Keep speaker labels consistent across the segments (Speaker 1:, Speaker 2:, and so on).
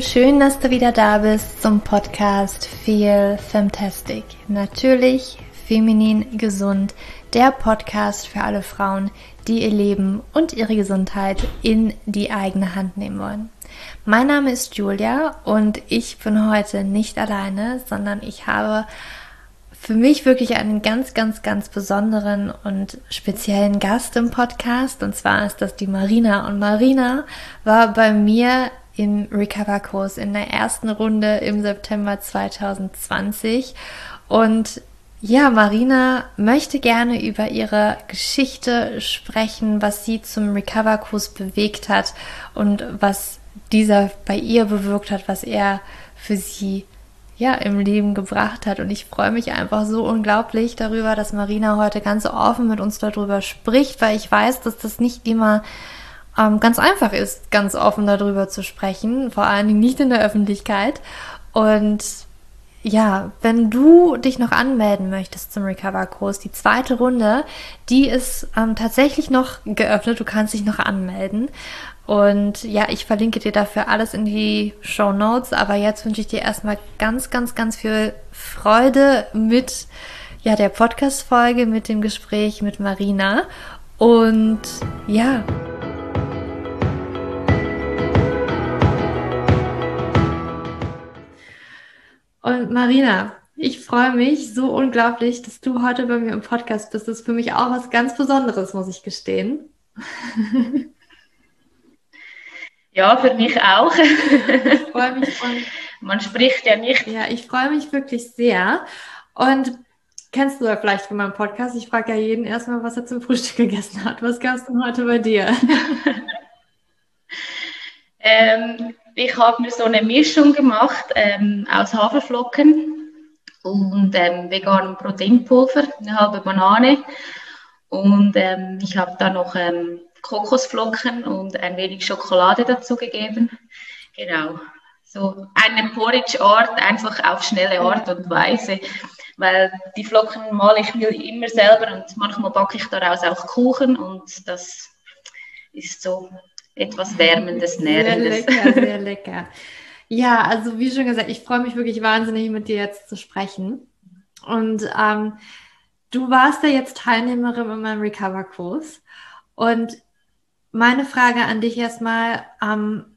Speaker 1: Schön, dass du wieder da bist zum Podcast Feel Fantastic. Natürlich feminin gesund, der Podcast für alle Frauen, die ihr Leben und ihre Gesundheit in die eigene Hand nehmen wollen. Mein Name ist Julia und ich bin heute nicht alleine, sondern ich habe für mich wirklich einen ganz, ganz, ganz besonderen und speziellen Gast im Podcast. Und zwar ist das die Marina. Und Marina war bei mir im Recover-Kurs in der ersten Runde im September 2020. Und ja, Marina möchte gerne über ihre Geschichte sprechen, was sie zum Recover-Kurs bewegt hat und was dieser bei ihr bewirkt hat, was er für sie ja im Leben gebracht hat. Und ich freue mich einfach so unglaublich darüber, dass Marina heute ganz offen mit uns darüber spricht, weil ich weiß, dass das nicht immer ähm, ganz einfach ist, ganz offen darüber zu sprechen, vor allen Dingen nicht in der Öffentlichkeit. Und ja, wenn du dich noch anmelden möchtest zum Recover-Kurs, die zweite Runde, die ist ähm, tatsächlich noch geöffnet. Du kannst dich noch anmelden. Und ja, ich verlinke dir dafür alles in die Show Notes. Aber jetzt wünsche ich dir erstmal ganz, ganz, ganz viel Freude mit ja, der Podcast-Folge, mit dem Gespräch mit Marina. Und ja, Und Marina, ich freue mich so unglaublich, dass du heute bei mir im Podcast bist. Das ist für mich auch was ganz Besonderes, muss ich gestehen.
Speaker 2: Ja, für mich auch. Ich freue mich. Man spricht ja nicht.
Speaker 1: Ja, ich freue mich wirklich sehr. Und kennst du ja vielleicht von meinem Podcast? Ich frage ja jeden erstmal, was er zum Frühstück gegessen hat. Was gab es denn heute bei dir?
Speaker 2: ähm, ich habe mir so eine Mischung gemacht ähm, aus Haferflocken und ähm, veganem Proteinpulver, eine halbe Banane und ähm, ich habe da noch ähm, Kokosflocken und ein wenig Schokolade dazu gegeben. Genau, so eine Porridge-Art, einfach auf schnelle Art und Weise, weil die Flocken male ich mir immer selber und manchmal backe ich daraus auch Kuchen und das ist so etwas Wärmendes, Nährendes.
Speaker 1: Sehr lecker, sehr lecker. Ja, also wie schon gesagt, ich freue mich wirklich wahnsinnig, mit dir jetzt zu sprechen. Und ähm, du warst ja jetzt Teilnehmerin in meinem Recover-Kurs. Und meine Frage an dich erstmal, ähm,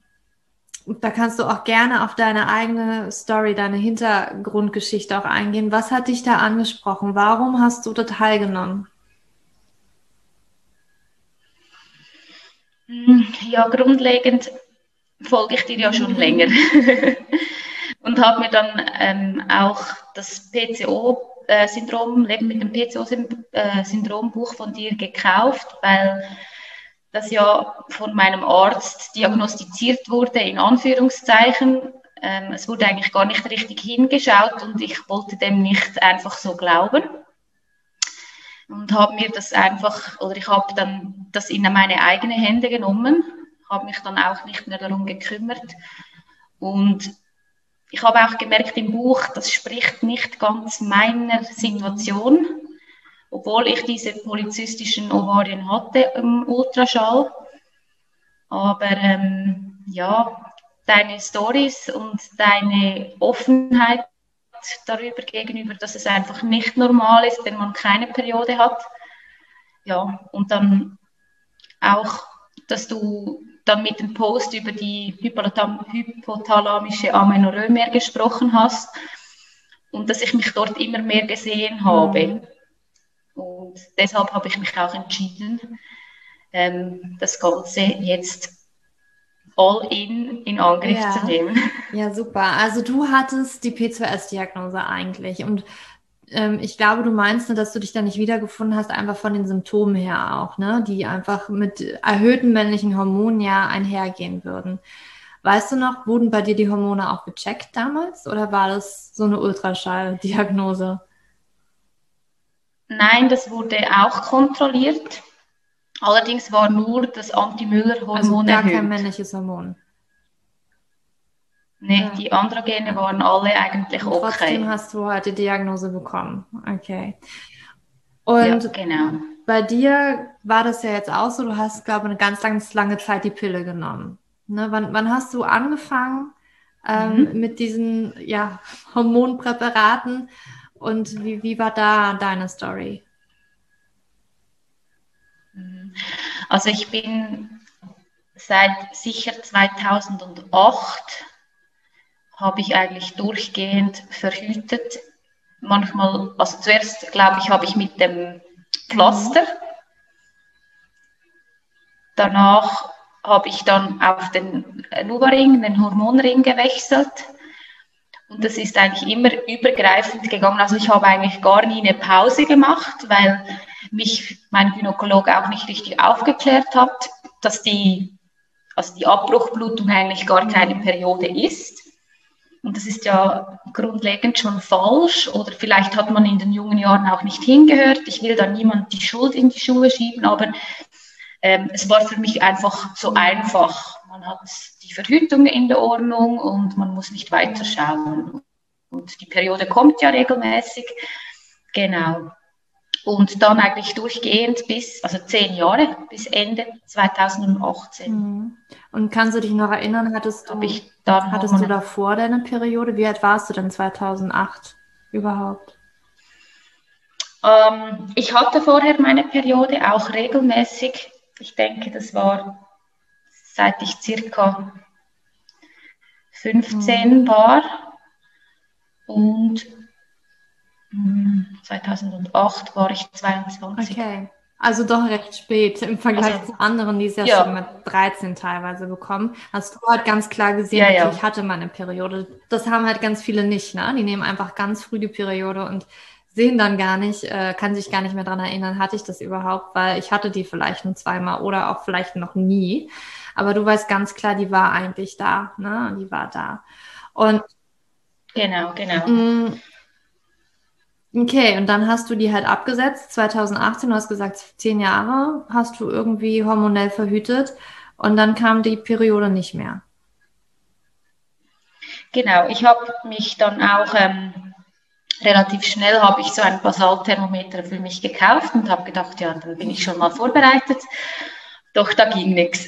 Speaker 1: da kannst du auch gerne auf deine eigene Story, deine Hintergrundgeschichte auch eingehen. Was hat dich da angesprochen? Warum hast du da teilgenommen?
Speaker 2: Ja, grundlegend folge ich dir ja schon länger und habe mir dann ähm, auch das PCO-Syndrom, Leben mit dem PCO-Syndrom-Buch von dir gekauft, weil das ja von meinem Arzt diagnostiziert wurde, in Anführungszeichen. Ähm, es wurde eigentlich gar nicht richtig hingeschaut und ich wollte dem nicht einfach so glauben und habe mir das einfach, oder ich habe dann das in meine eigenen Hände genommen, habe mich dann auch nicht mehr darum gekümmert. Und ich habe auch gemerkt im Buch, das spricht nicht ganz meiner Situation, obwohl ich diese polizistischen Ovarien hatte im Ultraschall. Aber ähm, ja, deine Stories und deine Offenheit darüber gegenüber, dass es einfach nicht normal ist, wenn man keine Periode hat. Ja, und dann auch, dass du dann mit dem Post über die hypothalamische Amenorrhoe mehr gesprochen hast und dass ich mich dort immer mehr gesehen habe. Mhm. Und deshalb habe ich mich auch entschieden, ähm, das Ganze jetzt all in in Angriff ja. zu nehmen.
Speaker 1: Ja, super. Also du hattest die P2S-Diagnose eigentlich und ähm, ich glaube, du meinst, dass du dich da nicht wiedergefunden hast, einfach von den Symptomen her auch, ne? die einfach mit erhöhten männlichen Hormonen ja einhergehen würden. Weißt du noch, wurden bei dir die Hormone auch gecheckt damals oder war das so eine Ultraschalldiagnose?
Speaker 2: Nein, das wurde auch kontrolliert. Allerdings war nur das Anti-Müller-Hormon also
Speaker 1: gar erhöht. kein männliches Hormon.
Speaker 2: Nee, ja. die Androgene waren alle eigentlich Und okay.
Speaker 1: Trotzdem hast du heute die Diagnose bekommen. Okay. Und ja, genau. bei dir war das ja jetzt auch so, du hast, glaube ich, eine ganz, ganz lange Zeit die Pille genommen. Ne? Wann, wann hast du angefangen ähm, mhm. mit diesen ja, Hormonpräparaten und wie, wie war da deine Story?
Speaker 2: Also ich bin seit sicher 2008 habe ich eigentlich durchgehend verhütet. Manchmal, also zuerst glaube ich, habe ich mit dem Pflaster. Danach habe ich dann auf den Nuva-Ring, den Hormonring gewechselt. Und das ist eigentlich immer übergreifend gegangen. Also ich habe eigentlich gar nie eine Pause gemacht, weil mich mein Gynäkologe auch nicht richtig aufgeklärt hat, dass die, also die Abbruchblutung eigentlich gar keine Periode ist. Und das ist ja grundlegend schon falsch oder vielleicht hat man in den jungen Jahren auch nicht hingehört. Ich will da niemand die Schuld in die Schuhe schieben, aber ähm, es war für mich einfach so einfach. Man hat die Verhütung in der Ordnung und man muss nicht weiterschauen. Und die Periode kommt ja regelmäßig. Genau und dann eigentlich durchgehend bis, also zehn Jahre, bis Ende 2018. Mhm.
Speaker 1: Und kannst du dich noch erinnern, hattest du, ich hattest du davor deine Periode? Wie alt warst du denn 2008 überhaupt?
Speaker 2: Ähm, ich hatte vorher meine Periode auch regelmäßig. Ich denke, das war seit ich circa 15 mhm. war. Und 2008 war ich 22. Okay.
Speaker 1: Also doch recht spät im Vergleich also, zu anderen, die es ja, ja, schon mit 13 teilweise bekommen. Hast du halt ganz klar gesehen, ja, ja. ich hatte meine Periode. Das haben halt ganz viele nicht, ne? Die nehmen einfach ganz früh die Periode und sehen dann gar nicht, äh, kann sich gar nicht mehr dran erinnern, hatte ich das überhaupt, weil ich hatte die vielleicht nur zweimal oder auch vielleicht noch nie. Aber du weißt ganz klar, die war eigentlich da, ne? Die war da. Und
Speaker 2: genau, genau. Mm,
Speaker 1: Okay, und dann hast du die halt abgesetzt, 2018, du hast gesagt, zehn Jahre hast du irgendwie hormonell verhütet und dann kam die Periode nicht mehr.
Speaker 2: Genau, ich habe mich dann auch ähm, relativ schnell habe ich so ein Basalthermometer für mich gekauft und habe gedacht, ja, dann bin ich schon mal vorbereitet. Doch da ging nichts.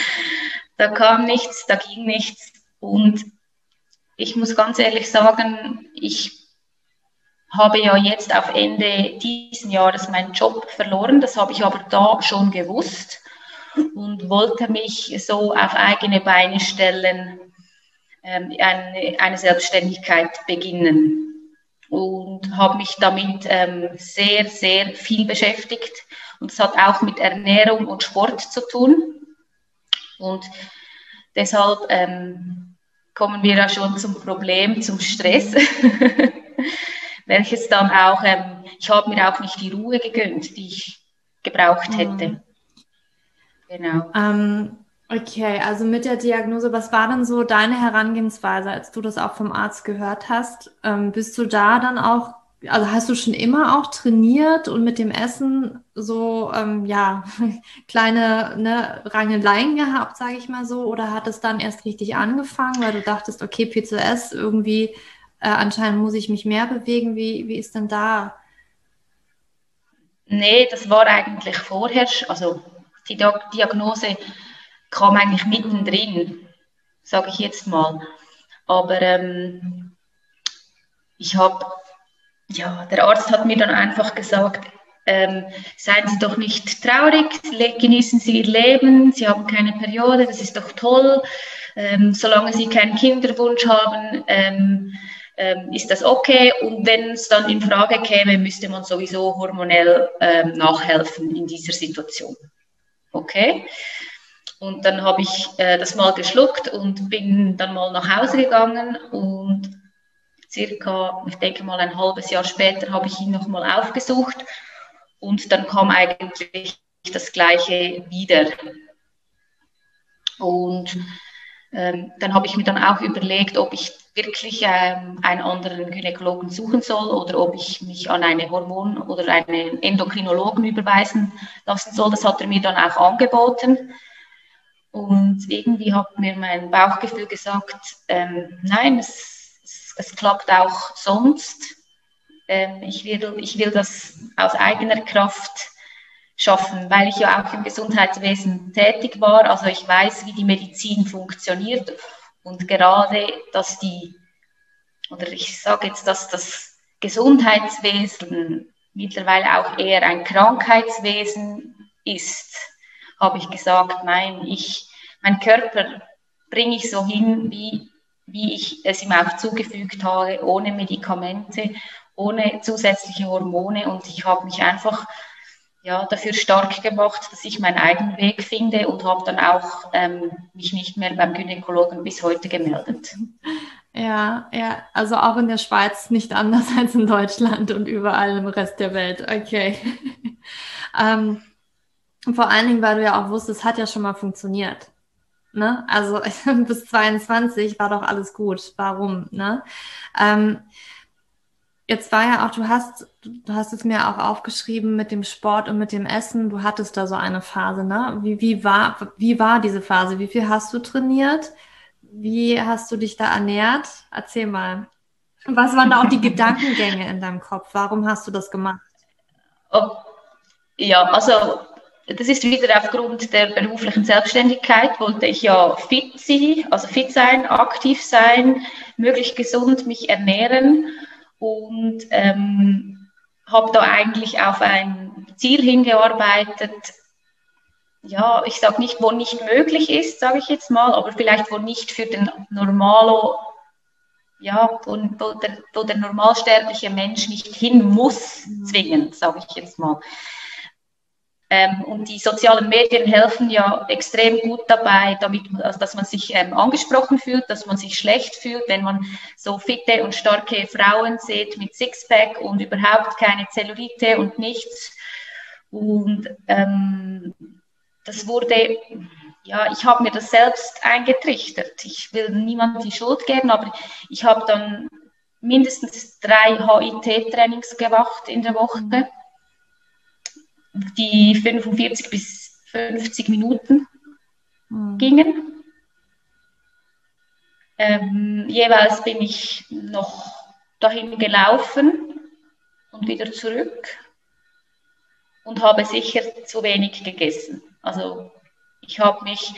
Speaker 2: da kam nichts, da ging nichts. Und ich muss ganz ehrlich sagen, ich habe ja jetzt auf Ende diesen Jahres meinen Job verloren. Das habe ich aber da schon gewusst und wollte mich so auf eigene Beine stellen, ähm, eine, eine, Selbstständigkeit beginnen. Und habe mich damit ähm, sehr, sehr viel beschäftigt. Und es hat auch mit Ernährung und Sport zu tun. Und deshalb ähm, kommen wir ja schon zum Problem, zum Stress. welches dann auch, ähm, ich habe mir auch nicht die Ruhe gegönnt, die ich gebraucht hätte. Mhm.
Speaker 1: Genau. Ähm, okay, also mit der Diagnose, was war denn so deine Herangehensweise, als du das auch vom Arzt gehört hast? Ähm, bist du da dann auch, also hast du schon immer auch trainiert und mit dem Essen so, ähm, ja, kleine ne, Rangeleien gehabt, sage ich mal so, oder hat es dann erst richtig angefangen, weil du dachtest, okay, PCOS irgendwie äh, anscheinend muss ich mich mehr bewegen. Wie, wie ist denn da?
Speaker 2: Nee, das war eigentlich vorher, also die Diagnose kam eigentlich mittendrin, sage ich jetzt mal. Aber ähm, ich habe, ja, der Arzt hat mir dann einfach gesagt, ähm, seien Sie doch nicht traurig, genießen Sie Ihr Leben, Sie haben keine Periode, das ist doch toll. Ähm, solange Sie keinen Kinderwunsch haben, ähm, ähm, ist das okay. Und wenn es dann in Frage käme, müsste man sowieso hormonell ähm, nachhelfen in dieser Situation. Okay? Und dann habe ich äh, das mal geschluckt und bin dann mal nach Hause gegangen und circa, ich denke mal ein halbes Jahr später habe ich ihn nochmal aufgesucht und dann kam eigentlich das Gleiche wieder. Und ähm, dann habe ich mir dann auch überlegt, ob ich wirklich ähm, einen anderen Gynäkologen suchen soll oder ob ich mich an eine Hormon- oder einen Endokrinologen überweisen lassen soll. Das hat er mir dann auch angeboten. Und irgendwie hat mir mein Bauchgefühl gesagt, ähm, nein, es, es, klappt auch sonst. Ähm, ich, will, ich will das aus eigener Kraft schaffen, weil ich ja auch im Gesundheitswesen tätig war. Also ich weiß, wie die Medizin funktioniert und gerade, dass die, oder ich sage jetzt, dass das Gesundheitswesen mittlerweile auch eher ein Krankheitswesen ist, habe ich gesagt, nein, ich, mein Körper bringe ich so hin, wie, wie ich es ihm auch zugefügt habe, ohne Medikamente, ohne zusätzliche Hormone und ich habe mich einfach ja, dafür stark gemacht, dass ich meinen eigenen Weg finde und habe dann auch ähm, mich nicht mehr beim Gynäkologen bis heute gemeldet.
Speaker 1: Ja, ja, also auch in der Schweiz nicht anders als in Deutschland und überall im Rest der Welt. Okay. ähm, vor allen Dingen, weil du ja auch wusstest, es hat ja schon mal funktioniert. Ne? Also bis 22 war doch alles gut. Warum? Ne? Ähm, Jetzt war ja auch, du hast, du hast es mir auch aufgeschrieben mit dem Sport und mit dem Essen. Du hattest da so eine Phase, ne? Wie, wie war, wie war diese Phase? Wie viel hast du trainiert? Wie hast du dich da ernährt? Erzähl mal. Was waren da auch die Gedankengänge in deinem Kopf? Warum hast du das gemacht?
Speaker 2: Oh, ja, also das ist wieder aufgrund der beruflichen Selbstständigkeit, wollte ich ja fit sein, also fit sein, aktiv sein, möglichst gesund mich ernähren und ähm, habe da eigentlich auf ein Ziel hingearbeitet, ja, ich sage nicht, wo nicht möglich ist, sage ich jetzt mal, aber vielleicht wo nicht für den Normalo, ja, wo, wo, der, wo der normalsterbliche Mensch nicht hin muss, zwingend, sage ich jetzt mal. Ähm, und die sozialen Medien helfen ja extrem gut dabei, damit, also dass man sich ähm, angesprochen fühlt, dass man sich schlecht fühlt, wenn man so fitte und starke Frauen sieht mit Sixpack und überhaupt keine Zellulite und nichts. Und ähm, das wurde, ja, ich habe mir das selbst eingetrichtert. Ich will niemandem die Schuld geben, aber ich habe dann mindestens drei HIT-Trainings gemacht in der Woche die 45 bis 50 Minuten mhm. gingen. Ähm, jeweils bin ich noch dahin gelaufen und wieder zurück und habe sicher zu wenig gegessen. Also ich habe mich,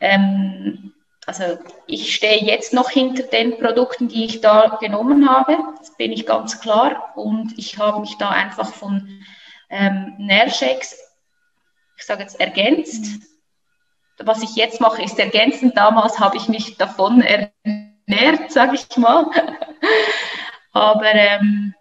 Speaker 2: ähm, also ich stehe jetzt noch hinter den Produkten, die ich da genommen habe, das bin ich ganz klar. Und ich habe mich da einfach von ähm, Nährshakes, ich sage jetzt ergänzt. Was ich jetzt mache, ist ergänzend. Damals habe ich mich davon ernährt, sage ich mal. Aber ähm,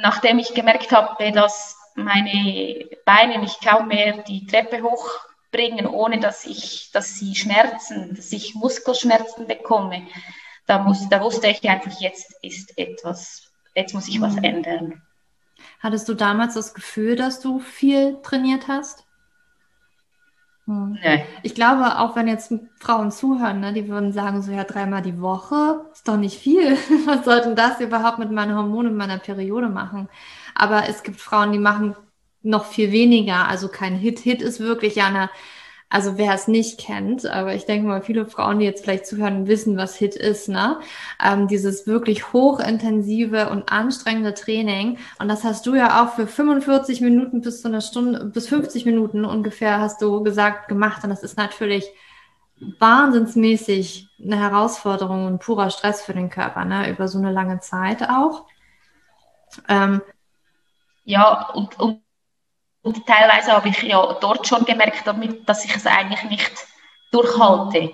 Speaker 2: nachdem ich gemerkt habe, dass meine Beine mich kaum mehr die Treppe hochbringen, ohne dass ich, dass sie schmerzen, dass ich Muskelschmerzen bekomme, da, muss, da wusste ich einfach, jetzt ist etwas, jetzt muss ich was mhm. ändern.
Speaker 1: Hattest du damals das Gefühl, dass du viel trainiert hast? Hm. Nee. Ich glaube, auch wenn jetzt Frauen zuhören, ne, die würden sagen, so ja, dreimal die Woche ist doch nicht viel. Was sollten das überhaupt mit meinen Hormonen und meiner Periode machen? Aber es gibt Frauen, die machen noch viel weniger. Also kein Hit. Hit ist wirklich ja eine also wer es nicht kennt, aber ich denke mal, viele Frauen, die jetzt vielleicht zuhören, wissen, was HIT ist, ne? Ähm, dieses wirklich hochintensive und anstrengende Training. Und das hast du ja auch für 45 Minuten bis zu einer Stunde, bis 50 Minuten ungefähr, hast du gesagt, gemacht. Und das ist natürlich wahnsinnsmäßig eine Herausforderung und purer Stress für den Körper, ne? Über so eine lange Zeit auch.
Speaker 2: Ähm, ja, und, und und teilweise habe ich ja dort schon gemerkt, damit, dass ich es eigentlich nicht durchhalte.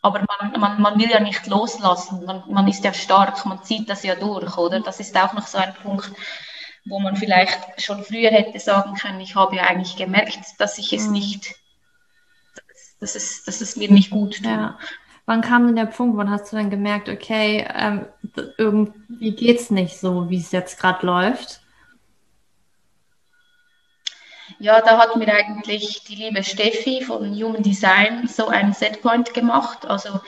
Speaker 2: Aber man, man, man will ja nicht loslassen. Man, man ist ja stark, man zieht das ja durch, oder? Das ist auch noch so ein Punkt, wo man vielleicht schon früher hätte sagen können, ich habe ja eigentlich gemerkt, dass ich es mhm. nicht, dass es, dass es mir nicht gut tut. Ja.
Speaker 1: Wann kam denn der Punkt, wann hast du dann gemerkt, okay, ähm, irgendwie geht es nicht so, wie es jetzt gerade läuft?
Speaker 2: Ja, da hat mir eigentlich die liebe Steffi von Human Design so einen Setpoint gemacht. Also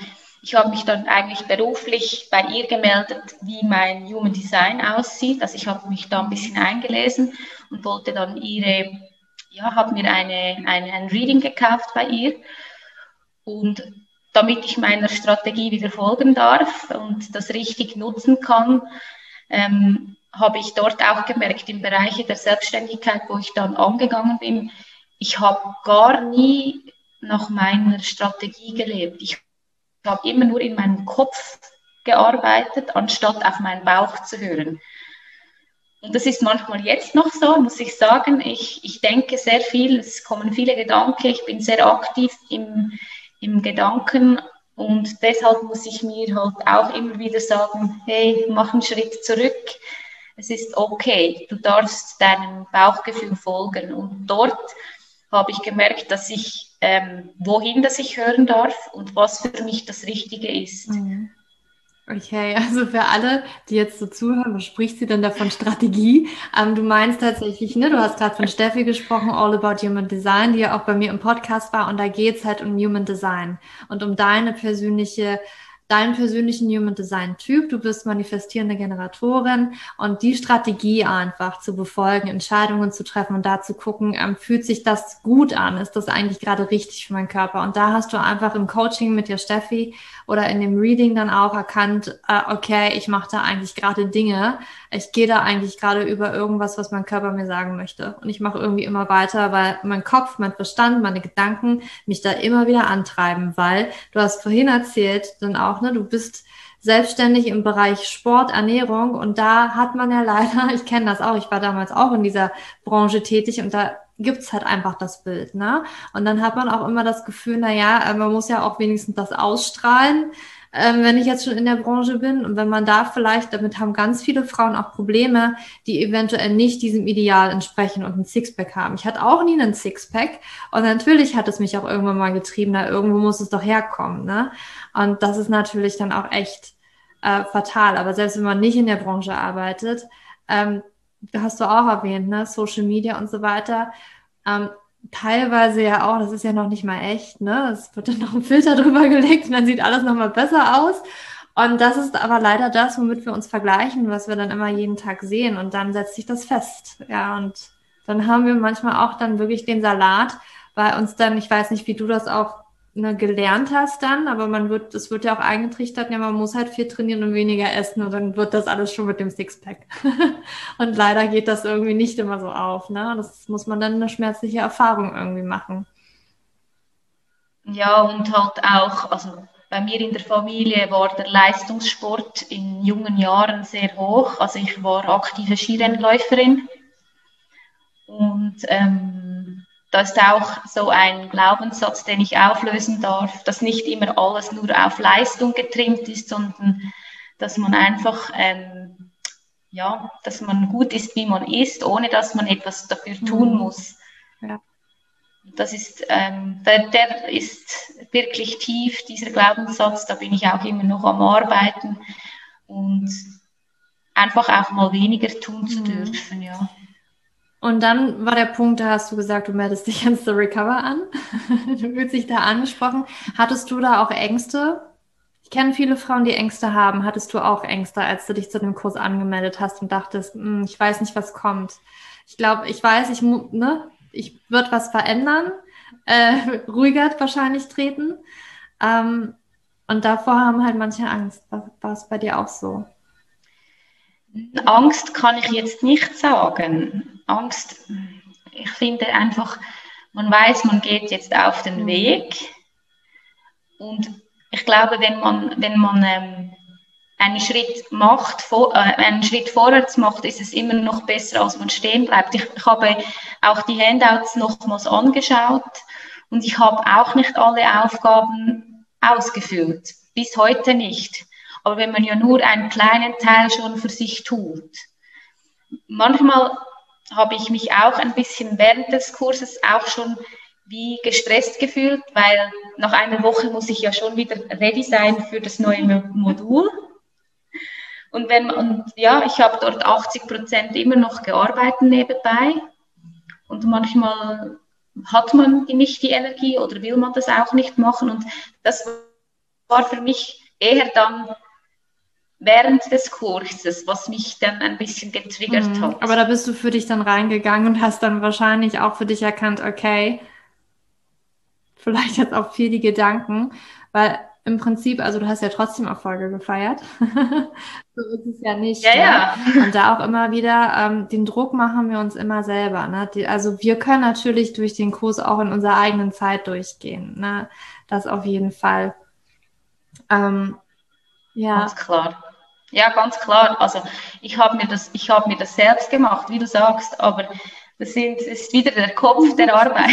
Speaker 2: ich habe mich dann eigentlich beruflich bei ihr gemeldet, wie mein Human Design aussieht. Also ich habe mich da ein bisschen eingelesen und wollte dann ihre, ja, habe mir eine, eine, ein Reading gekauft bei ihr. Und damit ich meiner Strategie wieder folgen darf und das richtig nutzen kann, ähm, habe ich dort auch gemerkt, im Bereich der Selbstständigkeit, wo ich dann angegangen bin, ich habe gar nie nach meiner Strategie gelebt. Ich habe immer nur in meinem Kopf gearbeitet, anstatt auf meinen Bauch zu hören. Und das ist manchmal jetzt noch so, muss ich sagen. Ich, ich denke sehr viel, es kommen viele Gedanken, ich bin sehr aktiv im, im Gedanken und deshalb muss ich mir halt auch immer wieder sagen, hey, mach einen Schritt zurück. Es ist okay, du darfst deinem Bauchgefühl folgen. Und dort habe ich gemerkt, dass ich, ähm, wohin das ich hören darf und was für mich das Richtige ist. Mhm.
Speaker 1: Okay, also für alle, die jetzt so zuhören, was spricht sie denn da von Strategie? Ähm, du meinst tatsächlich, ne, du hast gerade von Steffi gesprochen, All About Human Design, die ja auch bei mir im Podcast war und da geht's halt um Human Design und um deine persönliche deinen persönlichen Human Design Typ. Du bist manifestierende Generatorin und die Strategie einfach zu befolgen, Entscheidungen zu treffen und da zu gucken, ähm, fühlt sich das gut an? Ist das eigentlich gerade richtig für meinen Körper? Und da hast du einfach im Coaching mit dir, Steffi, oder in dem Reading dann auch erkannt, äh, okay, ich mache da eigentlich gerade Dinge, ich gehe da eigentlich gerade über irgendwas, was mein Körper mir sagen möchte. Und ich mache irgendwie immer weiter, weil mein Kopf, mein Verstand, meine Gedanken mich da immer wieder antreiben, weil du hast vorhin erzählt, dann auch, ne, du bist selbstständig im Bereich Sport, Ernährung und da hat man ja leider, ich kenne das auch, ich war damals auch in dieser Branche tätig und da gibt's halt einfach das Bild, ne? Und dann hat man auch immer das Gefühl, na ja, äh, man muss ja auch wenigstens das ausstrahlen, ähm, wenn ich jetzt schon in der Branche bin. Und wenn man da vielleicht, damit haben ganz viele Frauen auch Probleme, die eventuell nicht diesem Ideal entsprechen und ein Sixpack haben. Ich hatte auch nie einen Sixpack und natürlich hat es mich auch irgendwann mal getrieben, na, irgendwo muss es doch herkommen, ne? Und das ist natürlich dann auch echt äh, fatal. Aber selbst wenn man nicht in der Branche arbeitet, ähm, hast du auch erwähnt, ne? Social Media und so weiter. Ähm, teilweise ja auch, das ist ja noch nicht mal echt, ne? Es wird dann noch ein Filter drüber gelegt und dann sieht alles nochmal besser aus. Und das ist aber leider das, womit wir uns vergleichen, was wir dann immer jeden Tag sehen. Und dann setzt sich das fest. Ja, und dann haben wir manchmal auch dann wirklich den Salat, weil uns dann, ich weiß nicht, wie du das auch ne, gelernt hast dann, aber man wird, es wird ja auch eingetrichtert, ja, man muss halt viel trainieren und weniger essen und dann wird das alles schon mit dem Sixpack. und leider geht das irgendwie nicht immer so auf, ne? Das muss man dann eine schmerzliche Erfahrung irgendwie machen.
Speaker 2: Ja, und halt auch, also bei mir in der Familie war der Leistungssport in jungen Jahren sehr hoch. Also ich war aktive Skirennläuferin und ähm, da ist auch so ein Glaubenssatz, den ich auflösen darf, dass nicht immer alles nur auf Leistung getrimmt ist, sondern dass man einfach, ähm, ja, dass man gut ist, wie man ist, ohne dass man etwas dafür tun mhm. muss. Ja. Das ist, ähm, der, der ist wirklich tief, dieser Glaubenssatz, da bin ich auch immer noch am Arbeiten und einfach auch mal weniger tun zu mhm. dürfen, ja.
Speaker 1: Und dann war der Punkt, da hast du gesagt, du meldest dich ans The Recover an. du fühlst dich da angesprochen. Hattest du da auch Ängste? Ich kenne viele Frauen, die Ängste haben. Hattest du auch Ängste, als du dich zu dem Kurs angemeldet hast und dachtest, hm, ich weiß nicht, was kommt? Ich glaube, ich weiß, ich, ne, ich wird was verändern, äh, ruhiger wahrscheinlich treten. Ähm, und davor haben halt manche Angst. War es bei dir auch so?
Speaker 2: Angst kann ich jetzt nicht sagen. Angst, ich finde einfach, man weiß, man geht jetzt auf den mhm. Weg. Und ich glaube, wenn man, wenn man ähm, einen Schritt macht, vor, äh, einen Schritt vorwärts macht, ist es immer noch besser, als man stehen bleibt. Ich, ich habe auch die Handouts nochmals angeschaut und ich habe auch nicht alle Aufgaben ausgefüllt. Bis heute nicht. Aber wenn man ja nur einen kleinen Teil schon für sich tut. Manchmal habe ich mich auch ein bisschen während des Kurses auch schon wie gestresst gefühlt, weil nach einer Woche muss ich ja schon wieder ready sein für das neue Modul. Und wenn und ja, ich habe dort 80 Prozent immer noch gearbeitet nebenbei. Und manchmal hat man nicht die Energie oder will man das auch nicht machen. Und das war für mich eher dann während des Kurses, was mich dann ein bisschen getriggert mhm. hat.
Speaker 1: Aber da bist du für dich dann reingegangen und hast dann wahrscheinlich auch für dich erkannt, okay, vielleicht jetzt auch viel die Gedanken, weil im Prinzip, also du hast ja trotzdem Erfolge gefeiert. so ist es ja nicht.
Speaker 2: Ja, ja.
Speaker 1: Und da auch immer wieder, ähm, den Druck machen wir uns immer selber. Ne? Die, also wir können natürlich durch den Kurs auch in unserer eigenen Zeit durchgehen. Ne? Das auf jeden Fall. Ähm,
Speaker 2: ja. Ganz klar. Ja, ganz klar. Also ich habe mir das, ich habe mir das selbst gemacht, wie du sagst, aber das, sind, das ist wieder der Kopf der Arbeit.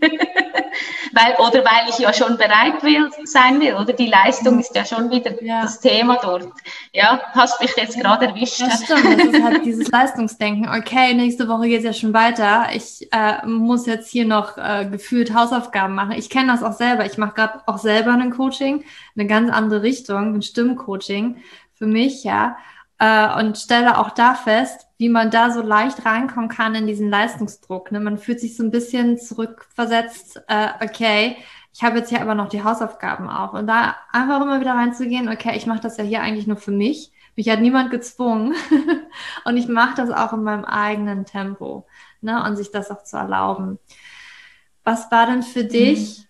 Speaker 2: weil, oder weil ich ja schon bereit will, sein will, oder die Leistung ist ja schon wieder ja. das Thema dort. Ja, hast mich jetzt gerade erwischt.
Speaker 1: Das stimmt, das ist halt dieses Leistungsdenken. Okay, nächste Woche geht es ja schon weiter. Ich äh, muss jetzt hier noch äh, gefühlt Hausaufgaben machen. Ich kenne das auch selber. Ich mache gerade auch selber ein Coaching, eine ganz andere Richtung, ein Stimmcoaching für mich, ja äh, und stelle auch da fest, wie man da so leicht reinkommen kann in diesen Leistungsdruck. Ne? Man fühlt sich so ein bisschen zurückversetzt, äh, okay, ich habe jetzt hier aber noch die Hausaufgaben auch. Und da einfach immer wieder reinzugehen, okay, ich mache das ja hier eigentlich nur für mich. Mich hat niemand gezwungen. und ich mache das auch in meinem eigenen Tempo. Ne? Und sich das auch zu erlauben. Was war denn für mhm. dich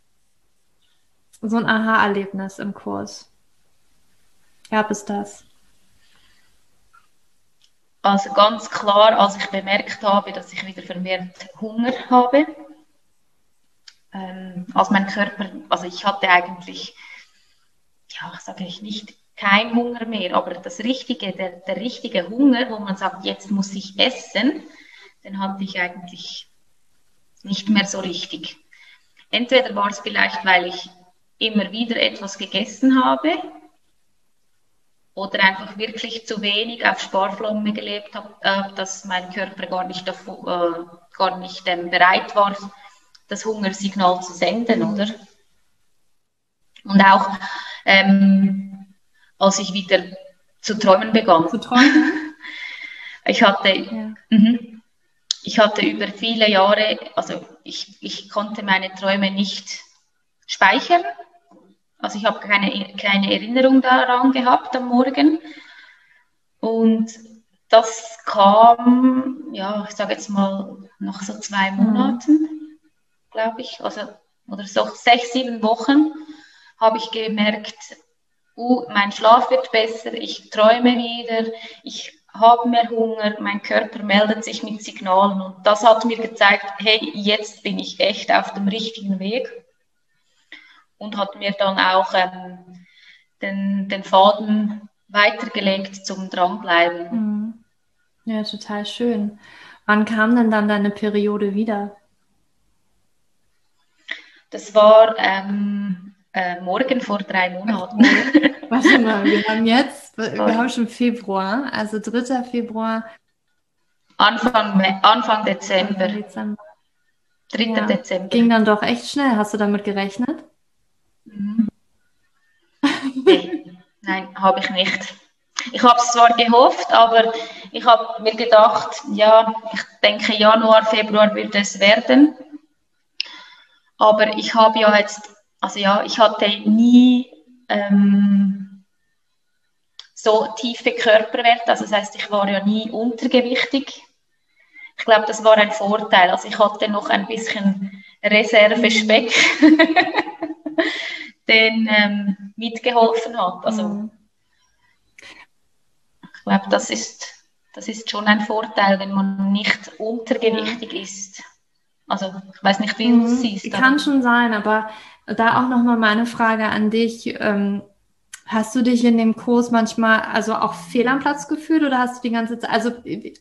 Speaker 1: so ein Aha-Erlebnis im Kurs? Gab es das?
Speaker 2: Also ganz klar, als ich bemerkt habe, dass ich wieder vermehrt Hunger habe, ähm, als mein Körper, also ich hatte eigentlich, ja, sage ich nicht, kein Hunger mehr, aber das richtige, der, der richtige Hunger, wo man sagt, jetzt muss ich essen, den hatte ich eigentlich nicht mehr so richtig. Entweder war es vielleicht, weil ich immer wieder etwas gegessen habe oder einfach wirklich zu wenig auf Sparflamme gelebt habe, äh, dass mein Körper gar nicht, davor, äh, gar nicht ähm, bereit war, das Hungersignal zu senden, oder? Und auch ähm, als ich wieder zu träumen begann.
Speaker 1: Zu träumen?
Speaker 2: ich hatte, ja. mh, ich hatte über viele Jahre, also ich, ich konnte meine Träume nicht speichern also ich habe keine, keine Erinnerung daran gehabt am Morgen. Und das kam, ja, ich sage jetzt mal, nach so zwei mhm. Monaten, glaube ich, also, oder so sechs, sieben Wochen, habe ich gemerkt, uh, mein Schlaf wird besser, ich träume wieder, ich habe mehr Hunger, mein Körper meldet sich mit Signalen und das hat mir gezeigt, hey, jetzt bin ich echt auf dem richtigen Weg und hat mir dann auch ähm, den, den Faden weitergelegt zum Dranbleiben.
Speaker 1: Mhm. Ja, total schön. Wann kam denn dann deine Periode wieder?
Speaker 2: Das war ähm, äh, morgen vor drei Monaten.
Speaker 1: Warte mal, wir haben jetzt, wir haben schon Februar, also 3. Februar.
Speaker 2: Anfang, Anfang Dezember.
Speaker 1: Dezember.
Speaker 2: 3. Ja. Dezember.
Speaker 1: Ging dann doch echt schnell. Hast du damit gerechnet?
Speaker 2: Nee, nein, habe ich nicht. Ich habe es zwar gehofft, aber ich habe mir gedacht, ja, ich denke Januar, Februar wird es werden. Aber ich habe ja jetzt, also ja, ich hatte nie ähm, so tiefe Körperwerte, also das heißt, ich war ja nie untergewichtig. Ich glaube, das war ein Vorteil. Also ich hatte noch ein bisschen Reservespeck. den ähm, mitgeholfen hat. Also mhm. ich glaube, das ist, das ist schon ein Vorteil, wenn man nicht untergewichtig ja. ist. Also ich weiß nicht, wie mhm. du es siehst.
Speaker 1: Kann schon sein, aber da auch nochmal meine Frage an dich. Ähm, Hast du dich in dem Kurs manchmal also auch fehl am Platz gefühlt oder hast du die ganze Zeit, also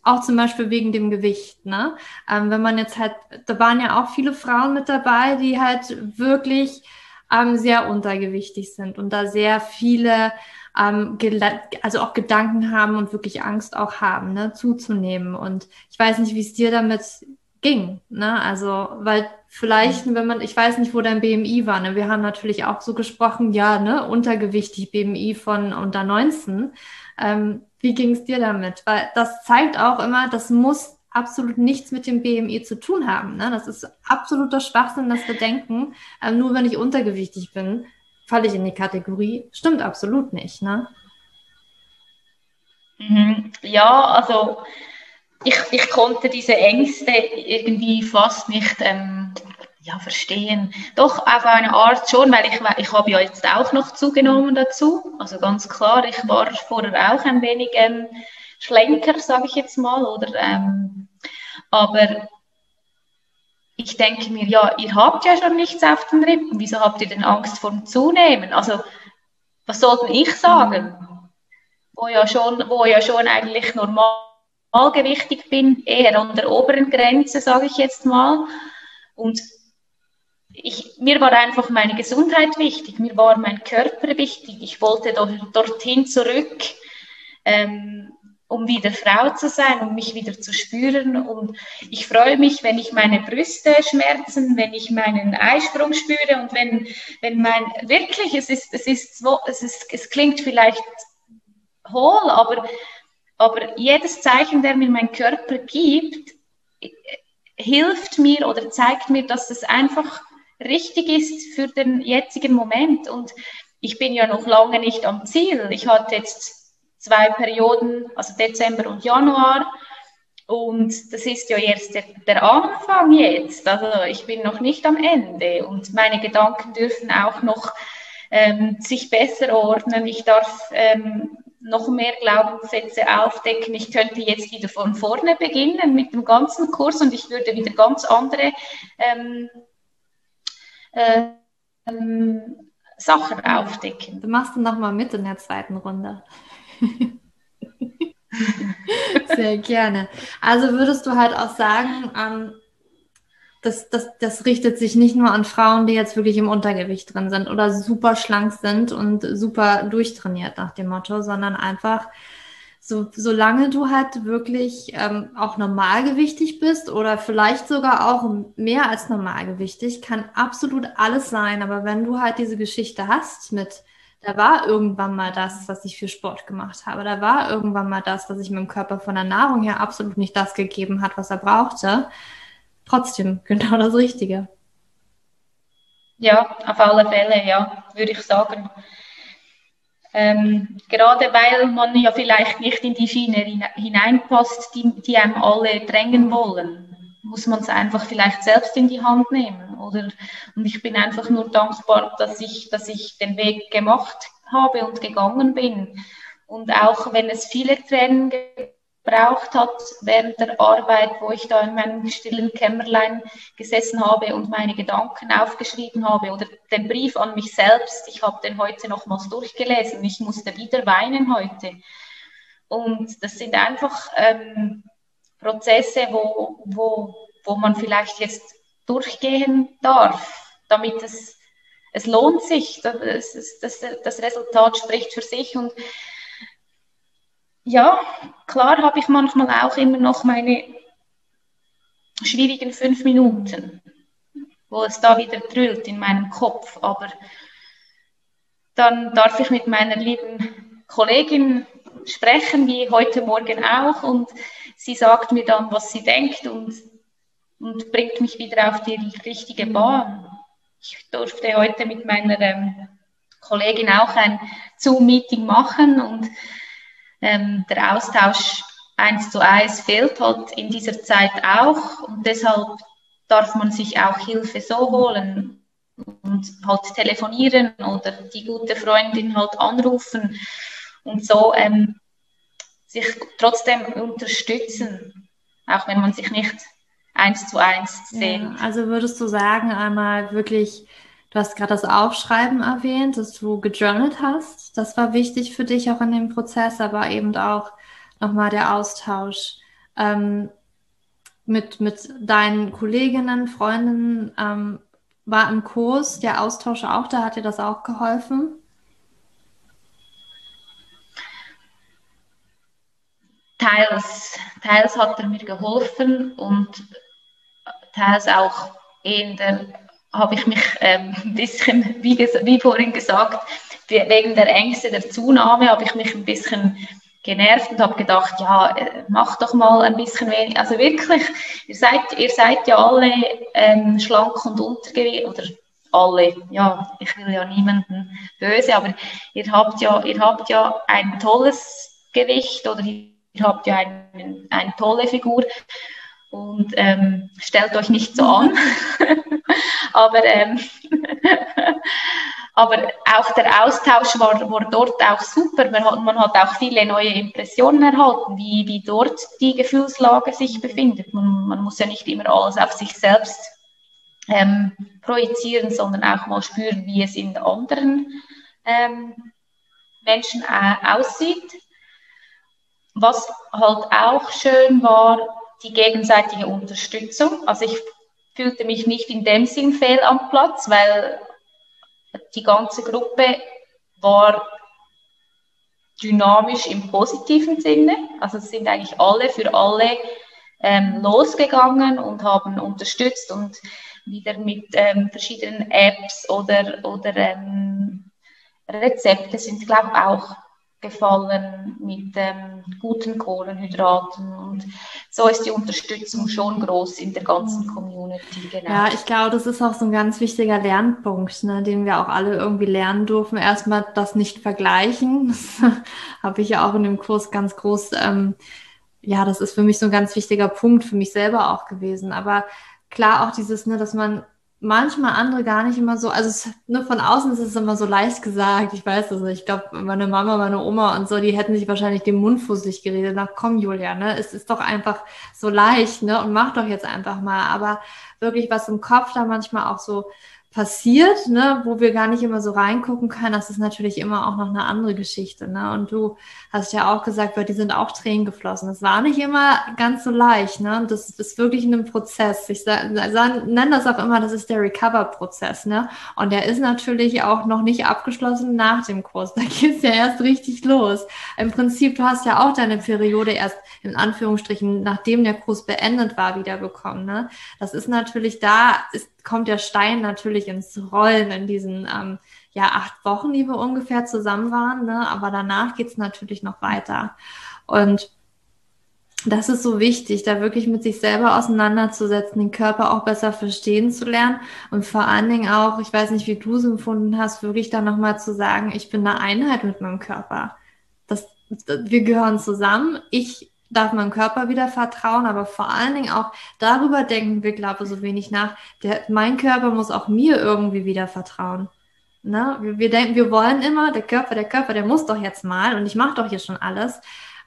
Speaker 1: auch zum Beispiel wegen dem Gewicht, ne? Ähm, wenn man jetzt halt, da waren ja auch viele Frauen mit dabei, die halt wirklich ähm, sehr untergewichtig sind und da sehr viele ähm, also auch Gedanken haben und wirklich Angst auch haben, ne, zuzunehmen. Und ich weiß nicht, wie es dir damit ging, ne? Also, weil vielleicht, wenn man, ich weiß nicht, wo dein BMI war, ne? Wir haben natürlich auch so gesprochen, ja, ne, untergewichtig BMI von unter 19. Ähm, wie ging es dir damit? Weil das zeigt auch immer, das muss absolut nichts mit dem BMI zu tun haben. Ne? Das ist absoluter Schwachsinn, dass wir denken, äh, nur wenn ich untergewichtig bin, falle ich in die Kategorie. Stimmt absolut nicht. Ne?
Speaker 2: Mhm. Ja, also ich, ich konnte diese Ängste irgendwie fast nicht ähm, ja, verstehen. Doch auf eine Art schon, weil ich, ich habe ja jetzt auch noch zugenommen dazu. Also ganz klar, ich war vorher auch ein wenig ähm, schlenker, sage ich jetzt mal. Oder, ähm, aber ich denke mir, ja, ihr habt ja schon nichts auf den Rippen, wieso habt ihr denn Angst vor dem Zunehmen? Also, was sollten ich sagen? Wo ja schon, wo ja schon eigentlich normalgewichtig bin, eher an der oberen Grenze, sage ich jetzt mal. Und ich, mir war einfach meine Gesundheit wichtig, mir war mein Körper wichtig. Ich wollte dort, dorthin zurück. Ähm, um wieder Frau zu sein, um mich wieder zu spüren. Und ich freue mich, wenn ich meine Brüste schmerzen, wenn ich meinen Eisprung spüre und wenn, wenn mein, wirklich, es ist, es ist, es ist, es klingt vielleicht hohl, aber, aber jedes Zeichen, der mir mein Körper gibt, hilft mir oder zeigt mir, dass es einfach richtig ist für den jetzigen Moment. Und ich bin ja noch lange nicht am Ziel. Ich hatte jetzt zwei Perioden, also Dezember und Januar. Und das ist ja erst der, der, Anfang jetzt. Also ich bin noch nicht am Ende und meine Gedanken dürfen auch noch ähm, sich besser ordnen. Ich darf ähm, noch mehr Glaubenssätze aufdecken. Ich könnte jetzt wieder von vorne beginnen mit dem ganzen Kurs und ich würde wieder ganz andere ähm, äh, Sachen aufdecken.
Speaker 1: Du machst dann nochmal mit in der zweiten Runde. Sehr gerne. Also würdest du halt auch sagen, ähm, das, das, das richtet sich nicht nur an Frauen, die jetzt wirklich im Untergewicht drin sind oder super schlank sind und super durchtrainiert nach dem Motto, sondern einfach, so, solange du halt wirklich ähm, auch normalgewichtig bist oder vielleicht sogar auch mehr als normalgewichtig, kann absolut alles sein. Aber wenn du halt diese Geschichte hast mit da war irgendwann mal das, was ich für Sport gemacht habe. Da war irgendwann mal das, was ich meinem Körper von der Nahrung her absolut nicht das gegeben hat, was er brauchte. Trotzdem genau das Richtige.
Speaker 2: Ja, auf alle Fälle, ja, würde ich sagen. Ähm, gerade weil man ja vielleicht nicht in die Schiene hineinpasst, die, die einem alle drängen wollen muss man es einfach vielleicht selbst in die Hand nehmen. Oder, und ich bin einfach nur dankbar, dass ich, dass ich den Weg gemacht habe und gegangen bin. Und auch wenn es viele Tränen gebraucht hat während der Arbeit, wo ich da in meinem stillen Kämmerlein gesessen habe und meine Gedanken aufgeschrieben habe oder den Brief an mich selbst, ich habe den heute nochmals durchgelesen, ich musste wieder weinen heute. Und das sind einfach ähm, Prozesse, wo, wo, wo man vielleicht jetzt durchgehen darf, damit es, es lohnt sich, das, das, das Resultat spricht für sich. Und ja, klar habe ich manchmal auch immer noch meine schwierigen fünf Minuten, wo es da wieder drüllt in meinem Kopf, aber dann darf ich mit meiner lieben Kollegin sprechen, wie heute Morgen auch, und sie sagt mir dann, was sie denkt. Und, und bringt mich wieder auf die richtige Bahn. Ich durfte heute mit meiner ähm, Kollegin auch ein Zoom-Meeting machen und ähm, der Austausch eins zu eins fehlt halt in dieser Zeit auch und deshalb darf man sich auch Hilfe so holen und halt telefonieren oder die gute Freundin halt anrufen und so ähm, sich trotzdem unterstützen, auch wenn man sich nicht eins zu eins sieht. Ja,
Speaker 1: also würdest du sagen, einmal wirklich, du hast gerade das Aufschreiben erwähnt, dass du gejournalt hast. Das war wichtig für dich auch in dem Prozess, aber eben auch nochmal der Austausch ähm, mit, mit deinen Kolleginnen, Freundinnen. Ähm, war im Kurs der Austausch auch da? Hat dir das auch geholfen?
Speaker 2: teils, teils hat er mir geholfen und teils auch eher habe ich mich ähm, ein bisschen, wie, wie vorhin gesagt, wegen der Ängste der Zunahme habe ich mich ein bisschen genervt und habe gedacht, ja, äh, mach doch mal ein bisschen weniger. Also wirklich, ihr seid, ihr seid ja alle ähm, schlank und untergewichtig oder alle, ja, ich will ja niemanden böse, aber ihr habt ja, ihr habt ja ein tolles Gewicht oder ihr habt ja ein, eine tolle Figur und ähm, stellt euch nicht so an. aber, ähm, aber auch der Austausch war, war dort auch super. Man hat, man hat auch viele neue Impressionen erhalten, wie, wie dort die Gefühlslage sich befindet. Man, man muss ja nicht immer alles auf sich selbst ähm, projizieren, sondern auch mal spüren, wie es in anderen ähm, Menschen äh, aussieht. Was halt auch schön war, die gegenseitige Unterstützung. Also ich fühlte mich nicht in dem Sinn fehl am Platz, weil die ganze Gruppe war dynamisch im positiven Sinne. Also es sind eigentlich alle für alle ähm, losgegangen und haben unterstützt und wieder mit ähm, verschiedenen Apps oder, oder ähm, Rezepte sind, glaube ich, auch gefallen mit ähm, guten Kohlenhydraten und so ist die Unterstützung schon groß in der ganzen. Community.
Speaker 1: Genau. Ja, ich glaube, das ist auch so ein ganz wichtiger Lernpunkt, ne, den wir auch alle irgendwie lernen dürfen. Erstmal das nicht vergleichen. Das habe ich ja auch in dem Kurs ganz groß. Ähm, ja, das ist für mich so ein ganz wichtiger Punkt für mich selber auch gewesen. Aber klar auch dieses, ne, dass man manchmal andere gar nicht immer so, also es, nur von außen ist es immer so leicht gesagt. Ich weiß das, ich glaube, meine Mama, meine Oma und so, die hätten sich wahrscheinlich den Mund fusselig geredet. Na komm, Julia, ne, es ist doch einfach so leicht, ne, und mach doch jetzt einfach mal. Aber wirklich, was im Kopf da manchmal auch so passiert, ne, wo wir gar nicht immer so reingucken können, das ist natürlich immer auch noch eine andere Geschichte. Ne? Und du hast ja auch gesagt, weil die sind auch Tränen geflossen. Das war nicht immer ganz so leicht. Ne? Das ist wirklich ein Prozess. Ich nenne das auch immer, das ist der Recover-Prozess. Ne? Und der ist natürlich auch noch nicht abgeschlossen nach dem Kurs. Da geht's ja erst richtig los. Im Prinzip, du hast ja auch deine Periode erst in Anführungsstrichen, nachdem der Kurs beendet war, wiederbekommen. Ne? Das ist natürlich da, ist kommt der Stein natürlich ins Rollen in diesen ähm, ja, acht Wochen, die wir ungefähr zusammen waren. Ne? Aber danach geht es natürlich noch weiter. Und das ist so wichtig, da wirklich mit sich selber auseinanderzusetzen, den Körper auch besser verstehen zu lernen und vor allen Dingen auch, ich weiß nicht, wie du es empfunden hast, wirklich dann nochmal zu sagen, ich bin eine Einheit mit meinem Körper. Das, wir gehören zusammen. Ich darf meinem Körper wieder vertrauen, aber vor allen Dingen auch darüber denken wir, glaube ich, so wenig nach. Der, mein Körper muss auch mir irgendwie wieder vertrauen. Ne? Wir, wir denken, wir wollen immer, der Körper, der Körper, der muss doch jetzt mal und ich mache doch hier schon alles.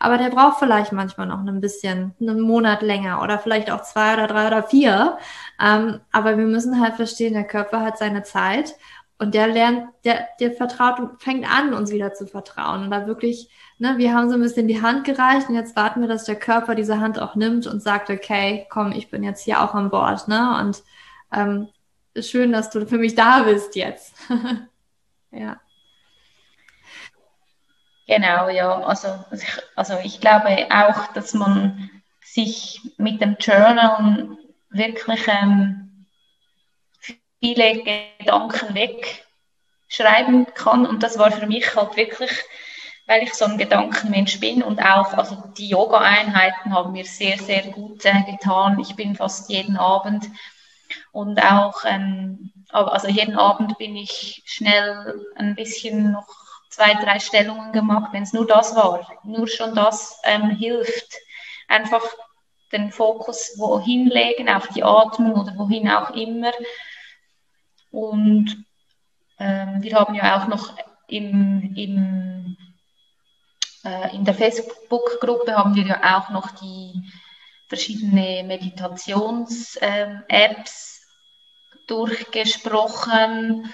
Speaker 1: Aber der braucht vielleicht manchmal noch ein bisschen, einen Monat länger oder vielleicht auch zwei oder drei oder vier. Ähm, aber wir müssen halt verstehen, der Körper hat seine Zeit und der lernt, der, der vertraut und fängt an, uns wieder zu vertrauen und da wirklich ne, wir haben so ein bisschen die Hand gereicht und jetzt warten wir, dass der Körper diese Hand auch nimmt und sagt, okay, komm, ich bin jetzt hier auch an Bord, ne? Und ähm, schön, dass du für mich da bist jetzt. ja.
Speaker 2: Genau, ja. Also, ich, also ich glaube auch, dass man sich mit dem Journal wirklich ähm, viele Gedanken wegschreiben kann. Und das war für mich halt wirklich weil ich so ein Gedankenmensch bin und auch, also die Yoga-Einheiten haben mir sehr, sehr gut äh, getan. Ich bin fast jeden Abend und auch, ähm, also jeden Abend bin ich schnell ein bisschen noch zwei, drei Stellungen gemacht, wenn es nur das war. Nur schon das ähm, hilft. Einfach den Fokus wohin legen, auf die Atmung oder wohin auch immer. Und ähm, wir haben ja auch noch im, im äh, in der Facebook-Gruppe haben wir ja auch noch die verschiedenen Meditations-Apps durchgesprochen.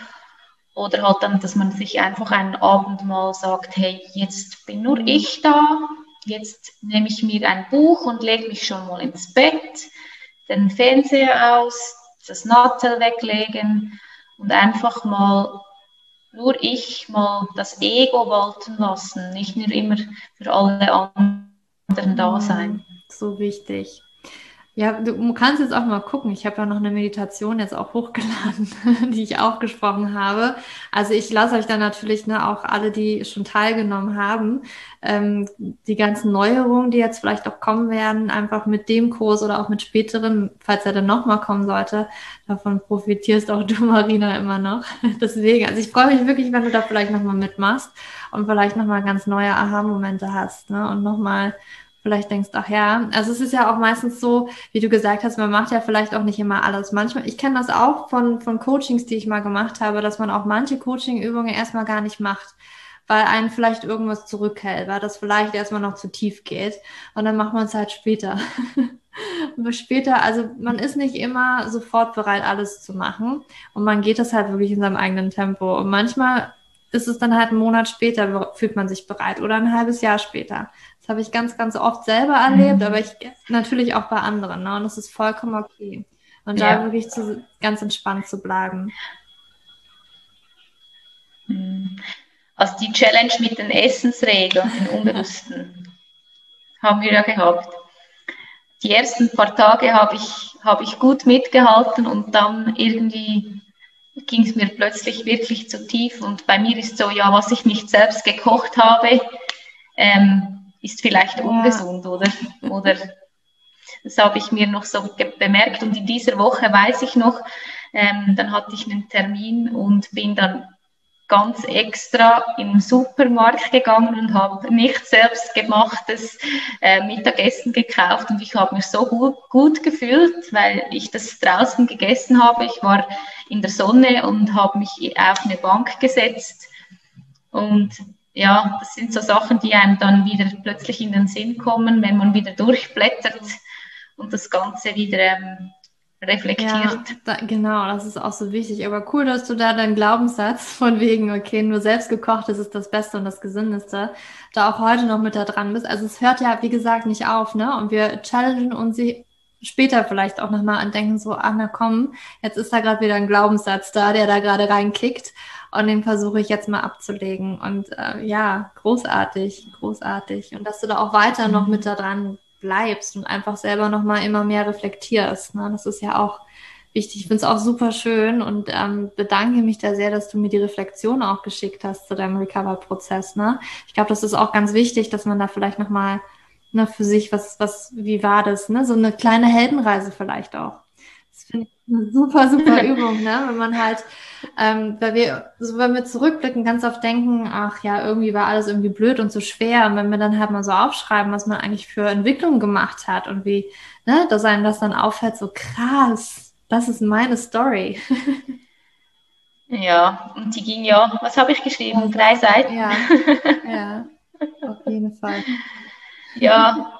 Speaker 2: Oder halt dann, dass man sich einfach einen Abend mal sagt, hey, jetzt bin nur ich da, jetzt nehme ich mir ein Buch und lege mich schon mal ins Bett, den Fernseher aus, das Nattel weglegen und einfach mal nur ich mal das Ego walten lassen, nicht nur immer für alle anderen da sein.
Speaker 1: So wichtig. Ja, du kannst jetzt auch mal gucken. Ich habe ja noch eine Meditation jetzt auch hochgeladen, die ich auch gesprochen habe. Also ich lasse euch dann natürlich ne, auch alle, die schon teilgenommen haben, ähm, die ganzen Neuerungen, die jetzt vielleicht auch kommen werden, einfach mit dem Kurs oder auch mit späteren, falls er dann nochmal kommen sollte, davon profitierst auch du, Marina, immer noch. Deswegen, also ich freue mich wirklich, wenn du da vielleicht nochmal mitmachst und vielleicht nochmal ganz neue Aha-Momente hast ne? und nochmal vielleicht denkst, ach ja, also es ist ja auch meistens so, wie du gesagt hast, man macht ja vielleicht auch nicht immer alles. Manchmal, ich kenne das auch von, von Coachings, die ich mal gemacht habe, dass man auch manche Coaching-Übungen erstmal gar nicht macht, weil einen vielleicht irgendwas zurückhält, weil das vielleicht erstmal noch zu tief geht und dann macht man es halt später. Später, also man ist nicht immer sofort bereit, alles zu machen und man geht das halt wirklich in seinem eigenen Tempo und manchmal ist es dann halt einen Monat später, fühlt man sich bereit oder ein halbes Jahr später. Das habe ich ganz, ganz oft selber erlebt, mhm. aber ich natürlich auch bei anderen. Ne? Und das ist vollkommen okay. Und ja. da wirklich zu, ganz entspannt zu bleiben.
Speaker 2: Mhm. Also die Challenge mit den Essensregeln, den Unbewussten, haben wir ja gehabt. Die ersten paar Tage habe ich, habe ich gut mitgehalten und dann irgendwie ging es mir plötzlich wirklich zu tief. Und bei mir ist so, ja, was ich nicht selbst gekocht habe, ähm, ist vielleicht ungesund, oder? Oder das habe ich mir noch so bemerkt. Und in dieser Woche weiß ich noch, ähm, dann hatte ich einen Termin und bin dann ganz extra im Supermarkt gegangen und habe nicht selbst gemachtes äh, Mittagessen gekauft und ich habe mich so gut, gut gefühlt, weil ich das draußen gegessen habe. Ich war in der Sonne und habe mich auf eine Bank gesetzt und ja, das sind so Sachen, die einem dann wieder plötzlich in den Sinn kommen, wenn man wieder durchblättert und das Ganze wieder ähm, reflektiert. Ja,
Speaker 1: da, genau, das ist auch so wichtig. Aber cool, dass du da deinen Glaubenssatz von wegen, okay, nur selbst gekocht ist das Beste und das Gesündeste, da auch heute noch mit da dran bist. Also es hört ja, wie gesagt, nicht auf, ne? Und wir challengen uns später vielleicht auch nochmal und denken so, ah, na komm, jetzt ist da gerade wieder ein Glaubenssatz da, der da gerade reinkickt und den versuche ich jetzt mal abzulegen. Und äh, ja, großartig, großartig. Und dass du da auch weiter noch mit da dran bleibst und einfach selber nochmal immer mehr reflektierst. Ne? Das ist ja auch wichtig. Ich finde es auch super schön und ähm, bedanke mich da sehr, dass du mir die Reflexion auch geschickt hast zu deinem Recover-Prozess. Ne? Ich glaube, das ist auch ganz wichtig, dass man da vielleicht nochmal ne, für sich, was, was, wie war das, ne? So eine kleine Heldenreise vielleicht auch. Finde ich eine super, super Übung, ne? Wenn man halt, ähm, weil wir, so wenn wir zurückblicken, ganz oft denken, ach ja, irgendwie war alles irgendwie blöd und so schwer. Und wenn wir dann halt mal so aufschreiben, was man eigentlich für Entwicklungen gemacht hat und wie, ne, dass einem das dann auffällt, so krass, das ist meine Story.
Speaker 2: Ja, und die ging ja, was habe ich geschrieben? Drei Seiten.
Speaker 1: Ja, ja, auf jeden Fall.
Speaker 2: Ja.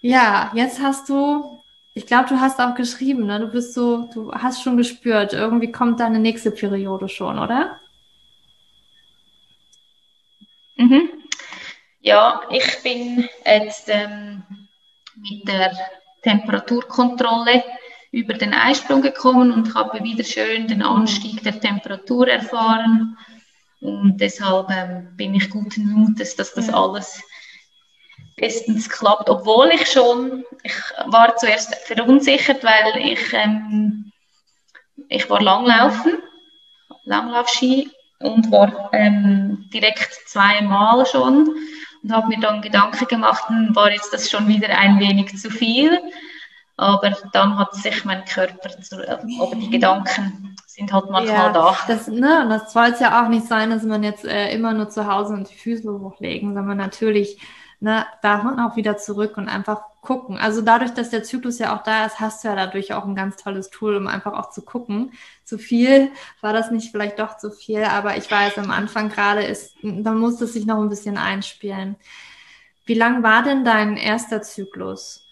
Speaker 1: Ja, jetzt hast du, ich glaube, du hast auch geschrieben, ne? Du bist so, du hast schon gespürt, irgendwie kommt deine nächste Periode schon, oder?
Speaker 2: Mhm. Ja, ich bin jetzt ähm, mit der Temperaturkontrolle über den Eisprung gekommen und habe wieder schön den Anstieg der Temperatur erfahren. Und deshalb ähm, bin ich guten Mutes, dass das alles bestens klappt, obwohl ich schon, ich war zuerst verunsichert, weil ich, ähm, ich war Langlaufen, Langlaufski und war ähm, direkt zweimal schon und habe mir dann Gedanken gemacht, hm, war jetzt das schon wieder ein wenig zu viel, aber dann hat sich mein Körper, zu, aber die Gedanken sind halt manchmal ja, da.
Speaker 1: Das, ne, das soll es ja auch nicht sein, dass man jetzt äh, immer nur zu Hause und die Füße hochlegen, sondern natürlich ne, man auch wieder zurück und einfach gucken. Also dadurch, dass der Zyklus ja auch da ist, hast du ja dadurch auch ein ganz tolles Tool, um einfach auch zu gucken. Zu viel war das nicht vielleicht doch zu viel, aber ich weiß, am Anfang gerade ist, da muss es sich noch ein bisschen einspielen. Wie lang war denn dein erster Zyklus?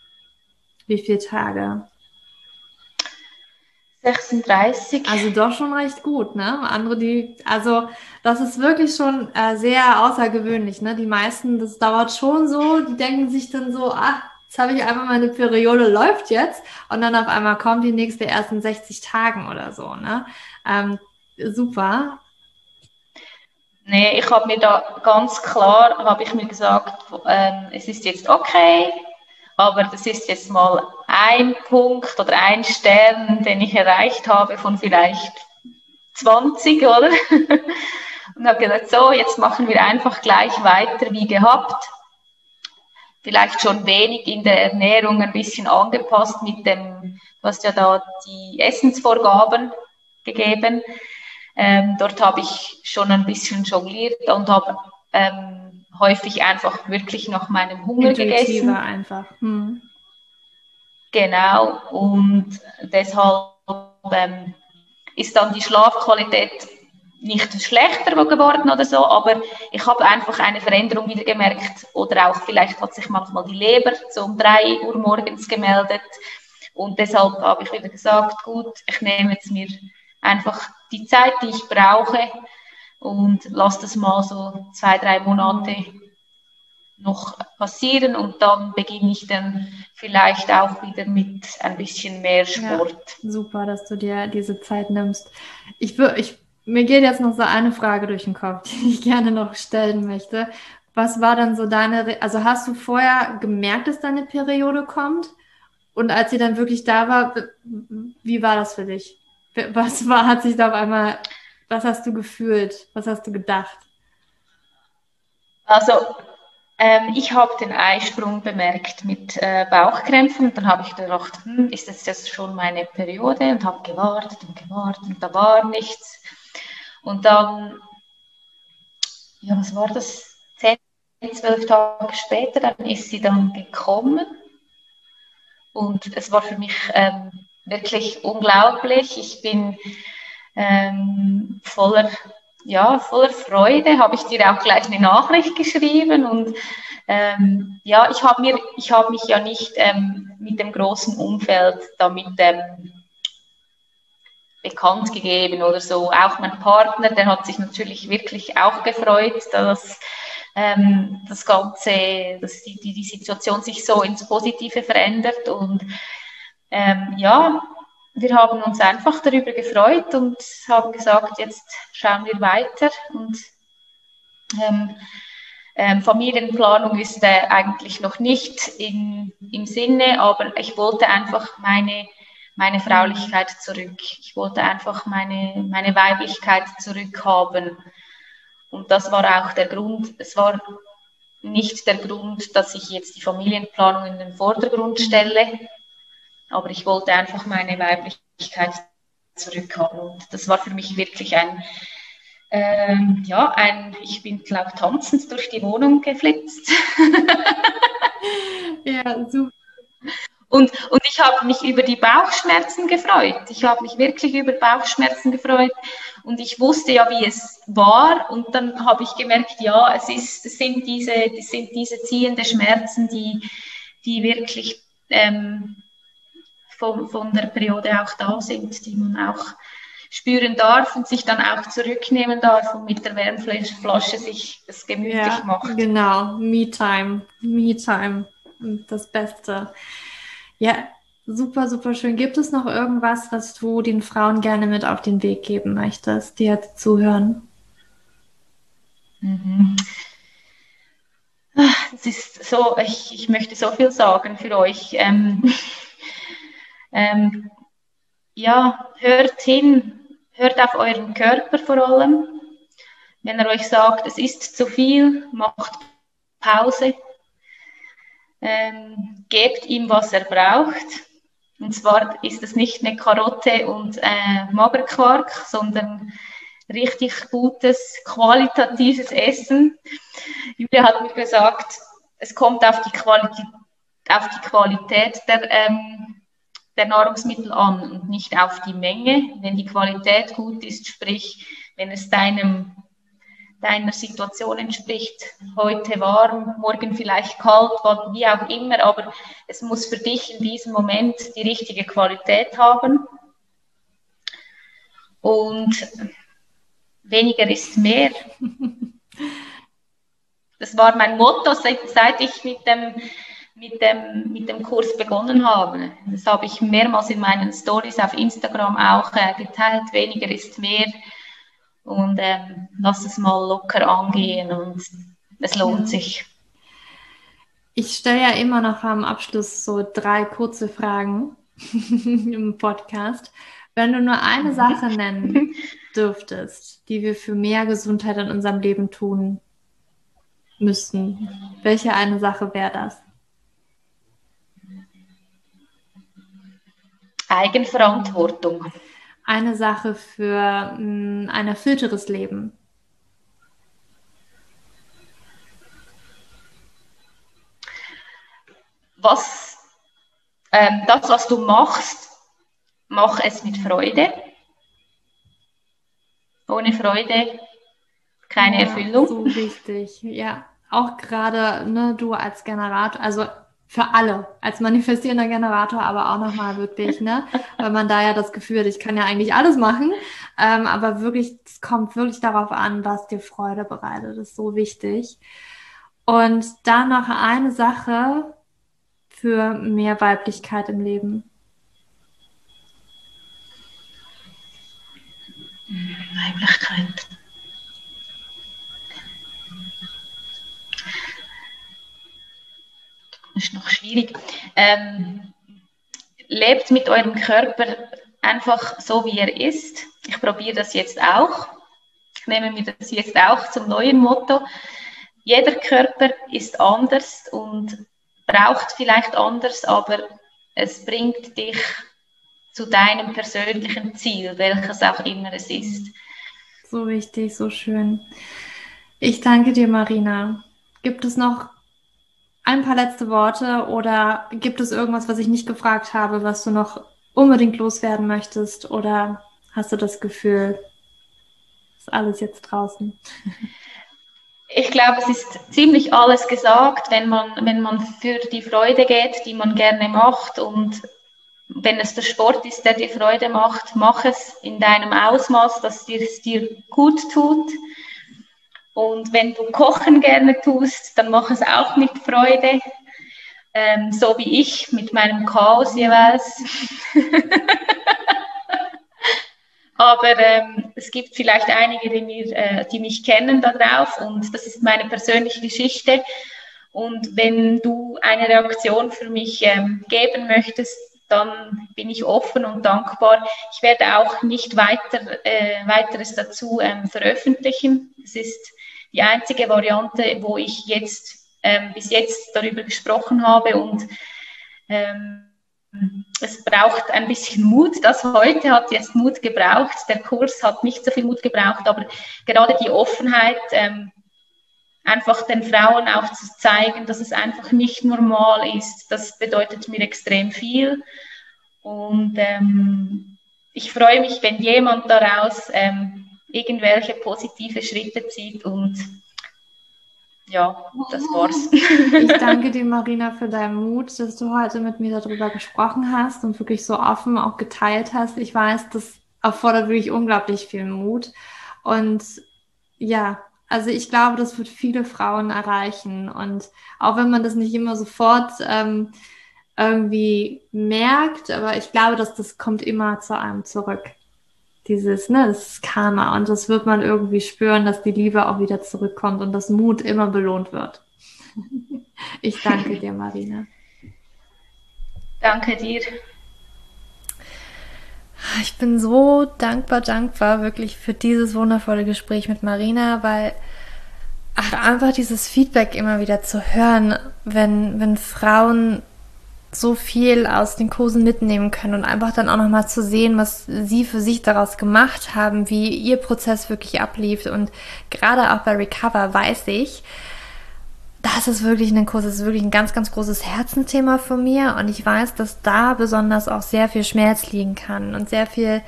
Speaker 1: Wie viele Tage?
Speaker 2: 36.
Speaker 1: Also doch schon recht gut, ne? Andere, die, also das ist wirklich schon äh, sehr außergewöhnlich, ne? Die meisten, das dauert schon so, die denken sich dann so, ach, jetzt habe ich einmal meine Periode, läuft jetzt und dann auf einmal kommt die nächste erst in 60 Tagen oder so, ne? Ähm, super.
Speaker 2: Nee, ich habe mir da ganz klar, habe ich mir gesagt, ähm, es ist jetzt okay, aber das ist jetzt mal ein Punkt oder ein Stern, den ich erreicht habe von vielleicht 20, oder? Und habe gesagt, so, jetzt machen wir einfach gleich weiter wie gehabt. Vielleicht schon wenig in der Ernährung ein bisschen angepasst mit dem, du hast ja da die Essensvorgaben gegeben. Ähm, dort habe ich schon ein bisschen jongliert und habe ähm, häufig einfach wirklich nach meinem Hunger gegessen.
Speaker 1: einfach. Hm.
Speaker 2: Genau, und deshalb ähm, ist dann die Schlafqualität nicht schlechter geworden oder so, aber ich habe einfach eine Veränderung wieder gemerkt oder auch vielleicht hat sich manchmal die Leber so um drei Uhr morgens gemeldet und deshalb habe ich wieder gesagt, gut, ich nehme jetzt mir einfach die Zeit, die ich brauche und lasse das mal so zwei, drei Monate noch passieren und dann beginne ich dann vielleicht auch wieder mit ein bisschen mehr Sport.
Speaker 1: Ja, super, dass du dir diese Zeit nimmst. Ich, ich, mir geht jetzt noch so eine Frage durch den Kopf, die ich gerne noch stellen möchte. Was war dann so deine, also hast du vorher gemerkt, dass deine Periode kommt? Und als sie dann wirklich da war, wie war das für dich? Was war, hat sich da auf einmal, was hast du gefühlt? Was hast du gedacht?
Speaker 2: Also ähm, ich habe den Eisprung bemerkt mit äh, Bauchkrämpfen. Dann habe ich gedacht, hm, ist das jetzt schon meine Periode? Und habe gewartet und gewartet und da war nichts. Und dann, ja, was war das? Zehn, zwölf Tage später, dann ist sie dann gekommen. Und es war für mich ähm, wirklich unglaublich. Ich bin ähm, voller ja, voller Freude habe ich dir auch gleich eine Nachricht geschrieben und ähm, ja, ich habe mir, ich habe mich ja nicht ähm, mit dem großen Umfeld damit ähm, bekannt gegeben oder so. Auch mein Partner, der hat sich natürlich wirklich auch gefreut, dass ähm, das Ganze, dass die, die, Situation sich so ins Positive verändert und ähm, ja, wir haben uns einfach darüber gefreut und haben gesagt, jetzt schauen wir weiter. Und ähm, ähm, Familienplanung ist äh, eigentlich noch nicht in, im Sinne, aber ich wollte einfach meine, meine Fraulichkeit zurück. Ich wollte einfach meine, meine Weiblichkeit zurückhaben. Und das war auch der Grund. Es war nicht der Grund, dass ich jetzt die Familienplanung in den Vordergrund stelle, aber ich wollte einfach meine Weiblichkeit zurückhaben. Und das war für mich wirklich ein, ähm, ja, ein, ich bin, glaube tanzend durch die Wohnung geflitzt. ja, super. Und, und ich habe mich über die Bauchschmerzen gefreut. Ich habe mich wirklich über Bauchschmerzen gefreut. Und ich wusste ja, wie es war. Und dann habe ich gemerkt, ja, es, ist, es sind, diese, es sind diese ziehende Schmerzen, die, die wirklich ähm, von, von der Periode auch da sind, die man auch spüren darf und sich dann auch zurücknehmen darf und mit der Wärmflasche sich das gemütlich ja, macht.
Speaker 1: Genau, Me-Time, Me-Time, das Beste. Ja, super, super schön. Gibt es noch irgendwas, was du den Frauen gerne mit auf den Weg geben möchtest, die jetzt zuhören?
Speaker 2: Mhm. Ah, es ist so, ich, ich möchte so viel sagen für euch. Ähm, ähm, ja, hört hin, hört auf euren Körper vor allem. Wenn er euch sagt, es ist zu viel, macht Pause. Ähm, gebt ihm, was er braucht. Und zwar ist es nicht eine Karotte und äh, Magerquark, sondern richtig gutes, qualitatives Essen. Julia hat mir gesagt, es kommt auf die Qualität, auf die Qualität der ähm, der Nahrungsmittel an und nicht auf die Menge. Wenn die Qualität gut ist, sprich, wenn es deinem, deiner Situation entspricht, heute warm, morgen vielleicht kalt, wie auch immer, aber es muss für dich in diesem Moment die richtige Qualität haben. Und weniger ist mehr. Das war mein Motto, seit, seit ich mit dem mit dem, mit dem Kurs begonnen habe. Das habe ich mehrmals in meinen Stories auf Instagram auch äh, geteilt. Weniger ist mehr. Und ähm, lass es mal locker angehen und es lohnt sich.
Speaker 1: Ich stelle ja immer noch am Abschluss so drei kurze Fragen im Podcast. Wenn du nur eine Sache nennen dürftest, die wir für mehr Gesundheit in unserem Leben tun müssten, welche eine Sache wäre das?
Speaker 2: Eigenverantwortung.
Speaker 1: Eine Sache für mm, ein erfüllteres Leben.
Speaker 2: Was, ähm, das, was du machst, mach es mit Freude. Ohne Freude keine ja, Erfüllung.
Speaker 1: So wichtig, ja. Auch gerade ne, du als Generator, also für alle, als manifestierender Generator, aber auch nochmal wirklich, ne? Weil man da ja das Gefühl hat, ich kann ja eigentlich alles machen. Ähm, aber wirklich, es kommt wirklich darauf an, was dir Freude bereitet. Das ist so wichtig. Und dann noch eine Sache für mehr Weiblichkeit im Leben.
Speaker 2: Weiblichkeit. Ist noch schwierig. Ähm, lebt mit eurem Körper einfach so, wie er ist. Ich probiere das jetzt auch. Ich nehme mir das jetzt auch zum neuen Motto. Jeder Körper ist anders und braucht vielleicht anders, aber es bringt dich zu deinem persönlichen Ziel, welches auch immer es ist.
Speaker 1: So wichtig, so schön. Ich danke dir, Marina. Gibt es noch ein paar letzte Worte oder gibt es irgendwas, was ich nicht gefragt habe, was du noch unbedingt loswerden möchtest? Oder hast du das Gefühl, ist alles jetzt draußen?
Speaker 2: Ich glaube, es ist ziemlich alles gesagt, wenn man, wenn man für die Freude geht, die man gerne macht und wenn es der Sport ist, der dir Freude macht, mach es in deinem Ausmaß, dass es dir gut tut. Und wenn du Kochen gerne tust, dann mach es auch mit Freude, ähm, so wie ich mit meinem Chaos jeweils. Aber ähm, es gibt vielleicht einige, die, mir, äh, die mich kennen da drauf und das ist meine persönliche Geschichte. Und wenn du eine Reaktion für mich ähm, geben möchtest, dann bin ich offen und dankbar. Ich werde auch nicht weiter, äh, weiteres dazu ähm, veröffentlichen. Es ist die einzige Variante, wo ich jetzt ähm, bis jetzt darüber gesprochen habe und ähm, es braucht ein bisschen Mut. Das heute hat jetzt Mut gebraucht. Der Kurs hat nicht so viel Mut gebraucht, aber gerade die Offenheit, ähm, einfach den Frauen auch zu zeigen, dass es einfach nicht normal ist, das bedeutet mir extrem viel. Und ähm, ich freue mich, wenn jemand daraus ähm, irgendwelche positive Schritte zieht und ja, das war's.
Speaker 1: Ich danke dir, Marina, für deinen Mut, dass du heute mit mir darüber gesprochen hast und wirklich so offen auch geteilt hast. Ich weiß, das erfordert wirklich unglaublich viel Mut. Und ja, also ich glaube, das wird viele Frauen erreichen. Und auch wenn man das nicht immer sofort ähm, irgendwie merkt, aber ich glaube, dass das kommt immer zu einem zurück dieses, ne, das ist Karma und das wird man irgendwie spüren, dass die Liebe auch wieder zurückkommt und das Mut immer belohnt wird. Ich danke dir, Marina.
Speaker 2: Danke dir.
Speaker 1: Ich bin so dankbar, dankbar wirklich für dieses wundervolle Gespräch mit Marina, weil ach, einfach dieses Feedback immer wieder zu hören, wenn, wenn Frauen so viel aus den Kursen mitnehmen können und einfach dann auch nochmal zu sehen, was sie für sich daraus gemacht haben, wie ihr Prozess wirklich ablief. Und gerade auch bei Recover weiß ich, das ist wirklich ein Kurs, das ist wirklich ein ganz, ganz großes Herzensthema von mir. Und ich weiß, dass da besonders auch sehr viel Schmerz liegen kann und sehr viel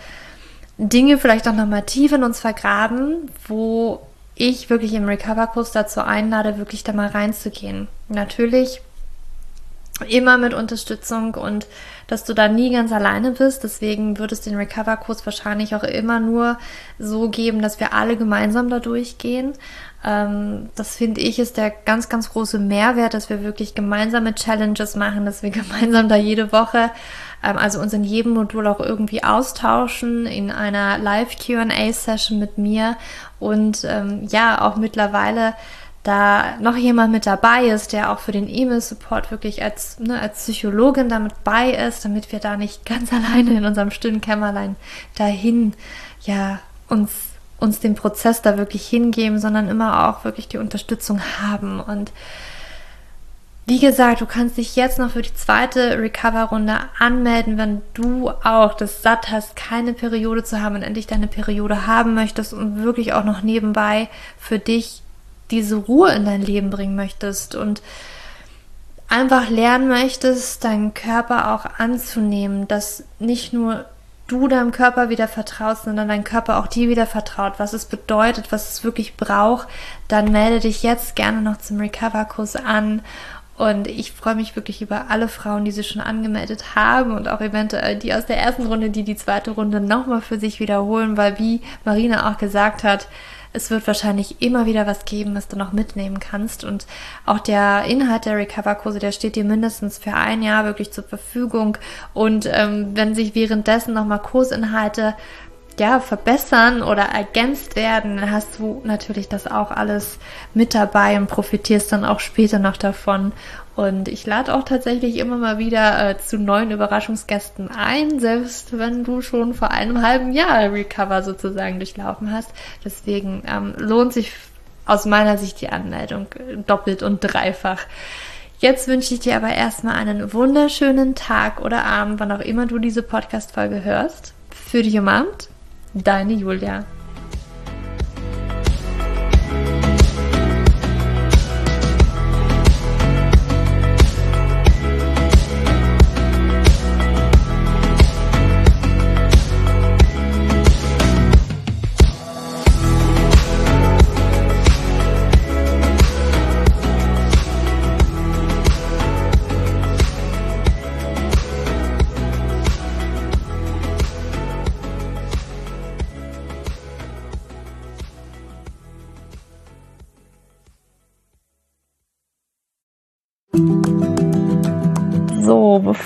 Speaker 1: Dinge vielleicht auch nochmal tief in uns vergraben, wo ich wirklich im Recover-Kurs dazu einlade, wirklich da mal reinzugehen. Natürlich immer mit Unterstützung und dass du da nie ganz alleine bist. Deswegen wird es den Recover-Kurs wahrscheinlich auch immer nur so geben, dass wir alle gemeinsam da durchgehen. Ähm, das finde ich ist der ganz, ganz große Mehrwert, dass wir wirklich gemeinsame Challenges machen, dass wir gemeinsam da jede Woche, ähm, also uns in jedem Modul auch irgendwie austauschen, in einer Live-QA-Session mit mir und ähm, ja, auch mittlerweile da noch jemand mit dabei ist, der auch für den E-Mail-Support wirklich als, ne, als Psychologin damit bei ist, damit wir da nicht ganz alleine in unserem stillen Kämmerlein dahin, ja, uns, uns den Prozess da wirklich hingeben, sondern immer auch wirklich die Unterstützung haben. Und wie gesagt, du kannst dich jetzt noch für die zweite Recover-Runde anmelden, wenn du auch das satt hast, keine Periode zu haben und endlich deine Periode haben möchtest und wirklich auch noch nebenbei für dich diese Ruhe in dein Leben bringen möchtest und einfach lernen möchtest, deinen Körper auch anzunehmen, dass nicht nur du deinem Körper wieder vertraust, sondern dein Körper auch dir wieder vertraut, was es bedeutet, was es wirklich braucht, dann melde dich jetzt gerne noch zum Recover-Kurs an. Und ich freue mich wirklich über alle Frauen, die sich schon angemeldet haben und auch eventuell die aus der ersten Runde, die die zweite Runde nochmal für sich wiederholen, weil wie Marina auch gesagt hat, es wird wahrscheinlich immer wieder was geben, was du noch mitnehmen kannst. Und auch der Inhalt der Recover-Kurse, der steht dir mindestens für ein Jahr wirklich zur Verfügung. Und ähm, wenn sich währenddessen nochmal Kursinhalte ja, verbessern oder ergänzt werden, dann hast du natürlich das auch alles mit dabei und profitierst dann auch später noch davon. Und ich lade auch tatsächlich immer mal wieder äh, zu neuen Überraschungsgästen ein, selbst wenn du schon vor einem halben Jahr Recover sozusagen durchlaufen hast. Deswegen ähm, lohnt sich aus meiner Sicht die Anmeldung doppelt und dreifach. Jetzt wünsche ich dir aber erstmal einen wunderschönen Tag oder Abend, wann auch immer du diese Podcast-Folge hörst. Für dich umarmt, deine Julia.